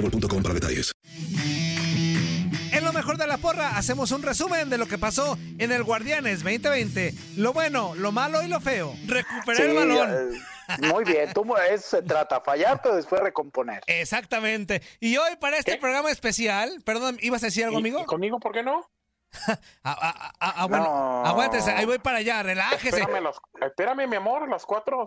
boostmobile.com para detalles. En lo mejor de la porra, hacemos un resumen de lo que pasó en el Guardianes 2020. Lo bueno, lo malo y lo feo. Recuperar el balón. eh, Muy bien, tú, eso se trata, fallar, pero después recomponer. Exactamente. Y hoy para este programa especial, perdón, ¿ibas a decir algo, amigo? conmigo por qué no? Ah, ah, ah, ah, bueno, No. aguántese, ahí voy para allá, relájese. Espérame, las- espérame, mi amor, las cuatro.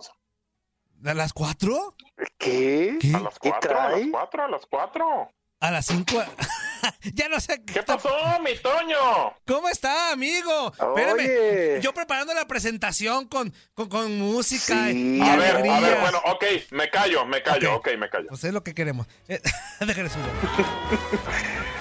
¿A las cuatro? ¿Qué? ¿Qué? A las cuatro, a las cuatro, a las cuatro. A las cinco. ya no sé. ¿Qué pasó, mi Toño? ¿Cómo está, amigo? Oye. Espérame. Yo preparando la presentación con, con, con música Sí. y A ver, alegría. a ver, bueno, ok, me callo, me callo, ok, me callo. Pues es lo que queremos. Déjale subir.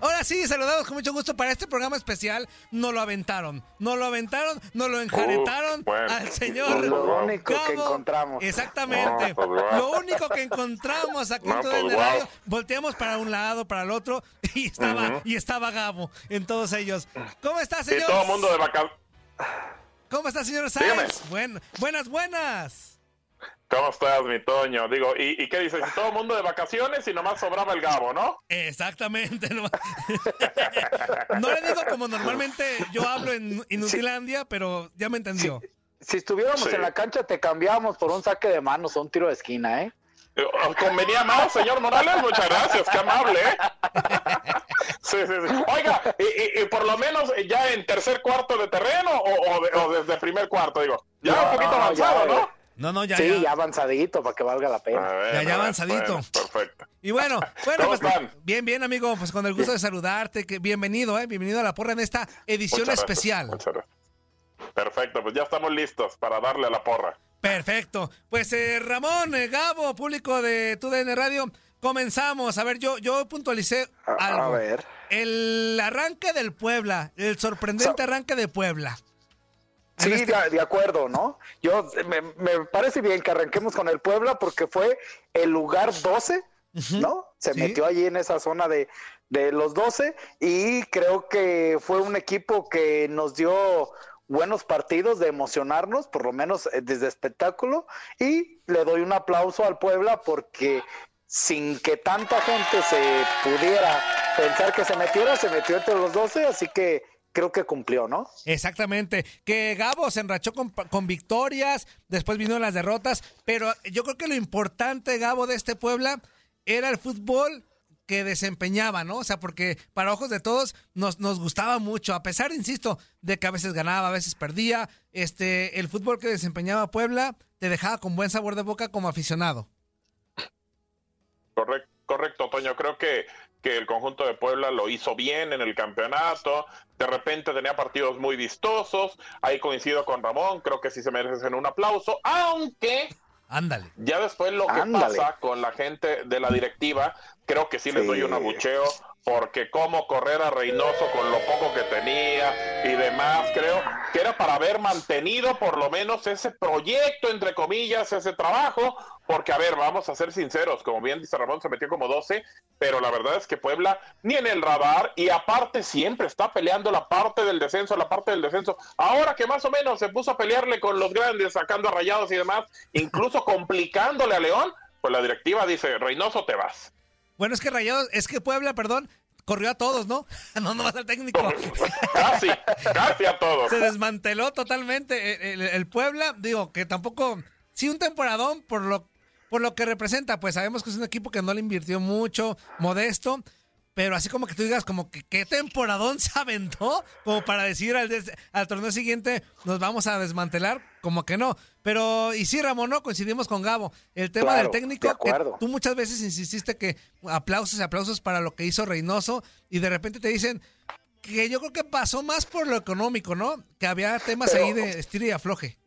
Ahora sí, saludamos con mucho gusto para este programa especial. No lo aventaron, no lo aventaron, no lo enjaretaron Uh, bueno. al señor. Lo único que encontramos. Exactamente. No, pues. Lo único que encontramos aquí No, en todo pues, el radio, volteamos para un lado, para el otro, y estaba, y estaba Gabo en todos ellos. ¿Cómo está, Y señor? todo el mundo de vacaciones. ¿Cómo está, señor Sáenz? Buen- buenas, buenas. ¿Cómo estás, mi Toño? Digo, ¿y, y qué dices? Todo el mundo de vacaciones y nomás sobraba el Gabo, ¿no? Exactamente. No, No le digo como normalmente yo hablo en Inutilandia, pero ya me entendió. Si estuviéramos Sí. en la cancha, te cambiábamos por un saque de manos o un tiro de esquina, ¿eh? Eh, ¿Os convenía más, señor Morales? Muchas gracias, qué amable, ¿eh? Sí, sí, sí. Oiga, y, y- y por lo menos ya en tercer cuarto de terreno o, o de- o desde primer cuarto, digo. Ya No, un poquito no, avanzado, ya, ¿no? No, no, ya, sí, ya. ya avanzadito para que valga la pena. Ya, ya avanzadito. bueno, perfecto. Y bueno, bueno, ¿Cómo pues, están? bien, bien, amigo, pues con el gusto de saludarte, que bienvenido, eh, bienvenido a la porra en esta edición Muchas gracias, especial. muchas gracias. Perfecto, pues ya estamos listos para darle a la porra. Perfecto. Pues eh, Ramón, eh, Gabo, público de TUDN Radio, comenzamos. A ver, yo, yo puntualicé algo. a ver. El arranque del Puebla, el sorprendente arranque de Puebla. Sí, de, de acuerdo, ¿no? Yo me, me parece bien que arranquemos con el Puebla porque fue el lugar 12, ¿no? Se Sí. metió allí en esa zona de, de los 12 y creo que fue un equipo que nos dio buenos partidos de emocionarnos, por lo menos eh, desde espectáculo, y le doy un aplauso al Puebla porque sin que tanta gente se pudiera pensar que se metiera, se metió entre los 12, así que creo que cumplió, ¿no? Exactamente. Que Gabo se enrachó con, con victorias, después vinieron las derrotas, pero yo creo que lo importante, Gabo, de este Puebla era el fútbol que desempeñaba, ¿no? O sea, porque para ojos de todos nos, nos gustaba mucho, a pesar, insisto, de que a veces ganaba, a veces perdía, este, el fútbol que desempeñaba Puebla te dejaba con buen sabor de boca como aficionado. Correcto, correcto, Toño. Creo que, que el conjunto de Puebla lo hizo bien en el campeonato. De repente tenía partidos muy vistosos. Ahí coincido con Ramón. Creo que sí se merecen un aplauso. Aunque Ándale. ya después lo que Ándale. pasa con la gente de la directiva, creo que sí les Sí. doy un abucheo. Porque cómo correr a Reynoso con lo poco que tenía y demás, creo que era para haber mantenido por lo menos ese proyecto, entre comillas, ese trabajo, porque a ver, vamos a ser sinceros, como bien dice Ramón, se metió como 12, pero la verdad es que Puebla ni en el radar y aparte siempre está peleando la parte del descenso, la parte del descenso. Ahora que más o menos se puso a pelearle con los grandes, sacando a rayados y demás, incluso complicándole a León, pues la directiva dice, Reynoso te vas. Bueno, es que Rayados, es que Puebla, perdón, corrió a todos, ¿no? No, no va al técnico. casi, casi a todos. Se desmanteló totalmente el, el- el Puebla. Digo, que tampoco. Sí, un temporadón por lo, por lo que representa. Pues sabemos que es un equipo que no le invirtió mucho, modesto. Pero así como que tú digas, como que qué temporadón se aventó, como para decir al, des- al torneo siguiente nos vamos a desmantelar, como que no. Pero, y sí, Ramón, no coincidimos con Gabo. El tema Claro, del técnico, de que tú muchas veces insististe que aplausos y aplausos para lo que hizo Reynoso, y de repente te dicen que yo creo que pasó más por lo económico, ¿no? Que había temas Pero- ahí de estira y afloje.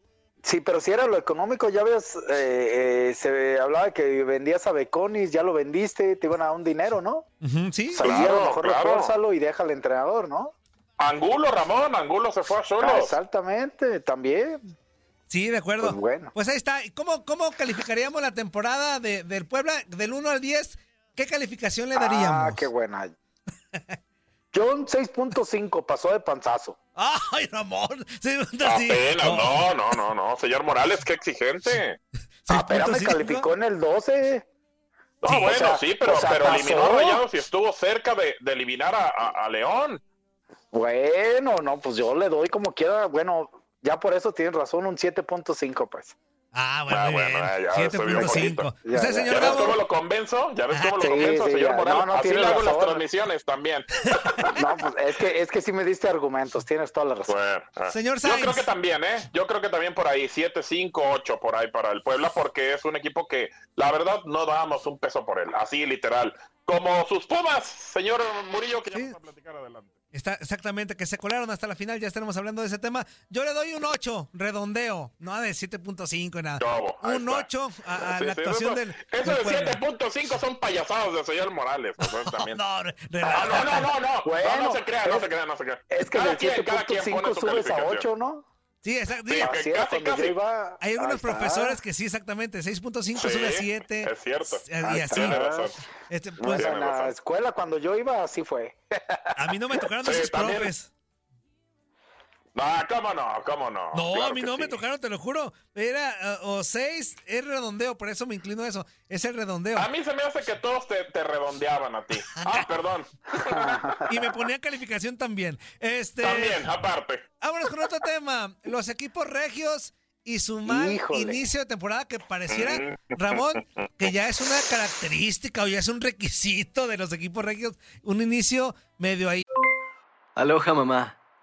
Sí, pero si era lo económico, ya ves, eh, eh, se hablaba que vendías a Beconis, ya lo vendiste, te iban a dar un dinero, ¿no? Ujú, sí. O sea, ya a Claro, lo mejor claro. y deja al entrenador, ¿no? Angulo, Ramón, Angulo se fue a Ah, solos. exactamente, también. Sí, de acuerdo. Pues bueno. Pues ahí está. ¿Y ¿Cómo, cómo calificaríamos la temporada de, del Puebla del 1 al 10? ¿Qué calificación le daríamos? Ah, qué buena. John 6.5 pasó de panzazo. ¡Ay, Ramón! Apenas, no, no, no, no. Señor Morales, qué exigente. Ah, espérame, 6.5. calificó en el 12. No, Sí, bueno, o sea, sí, pero, o sea, pero eliminó a Rayados y estuvo cerca de, de eliminar a, a- a León. Bueno, no, pues yo le doy como quiera. Bueno, ya por eso tienes razón, un 7.5, pues. Ah, bueno, Ah, bueno, ya se vio 7.5. bonito. Ya, ¿Usted, ya. señor ¿Ya ves Gabo? cómo lo convenzo? ¿Ya ves cómo lo Sí, convenzo, sí, señor ya. Morales? No, no, Así le hago en las transmisiones también. No, pues es que, es que sí me diste argumentos, tienes toda la razón. Bueno, ah. Señor Yo Sainz. creo que también, ¿eh? Yo creo que también por ahí, 7, 5, 8 por ahí para el Puebla, porque es un equipo que, la verdad, no dábamos un peso por él. Así, literal. Como sus Pumas, señor Murillo, que ya Sí. vamos a platicar adelante. Está exactamente, que se colaron hasta la final, ya estaremos hablando de ese tema. Yo le doy un 8, redondeo, no de 7.5 y nada. Chavo, ahí un está. 8 a, a Sí, la sí, actuación eso, del, Eso del de Puebla. 7.5 son payasadas del señor Morales. pues, también. No, Ah, no, no, no, no. Bueno, no, no se crea, no es- se crea, no se crea. Es que Cada pone 7.5 su subes a calificación. 8, ¿no? Sí, exacto. Sí, casi, casi. yo iba. hay Ahí algunos está. profesores que sí, exactamente, 6.5 Sí, sube a 7. es cierto. Y así. Tiene razón. Este, Pues Tiene en la razón. escuela, cuando yo iba, así fue. a mí no me tocaron Sí, esos también. profes. Ah, cómo no, cómo no. No, Claro a mí no sí. me tocaron, te lo juro. Era uh, o 6, es redondeo, por eso me inclino a eso. Es el redondeo. A mí se me hace que todos te, te redondeaban a ti. Ah, perdón. Y me ponía calificación también. Este, También, aparte. Vámonos con otro tema. Los equipos regios y su mal Híjole. inicio de temporada que pareciera, Ramón, que ya es una característica o ya es un requisito de los equipos regios. Un inicio medio ahí. Aloha mamá,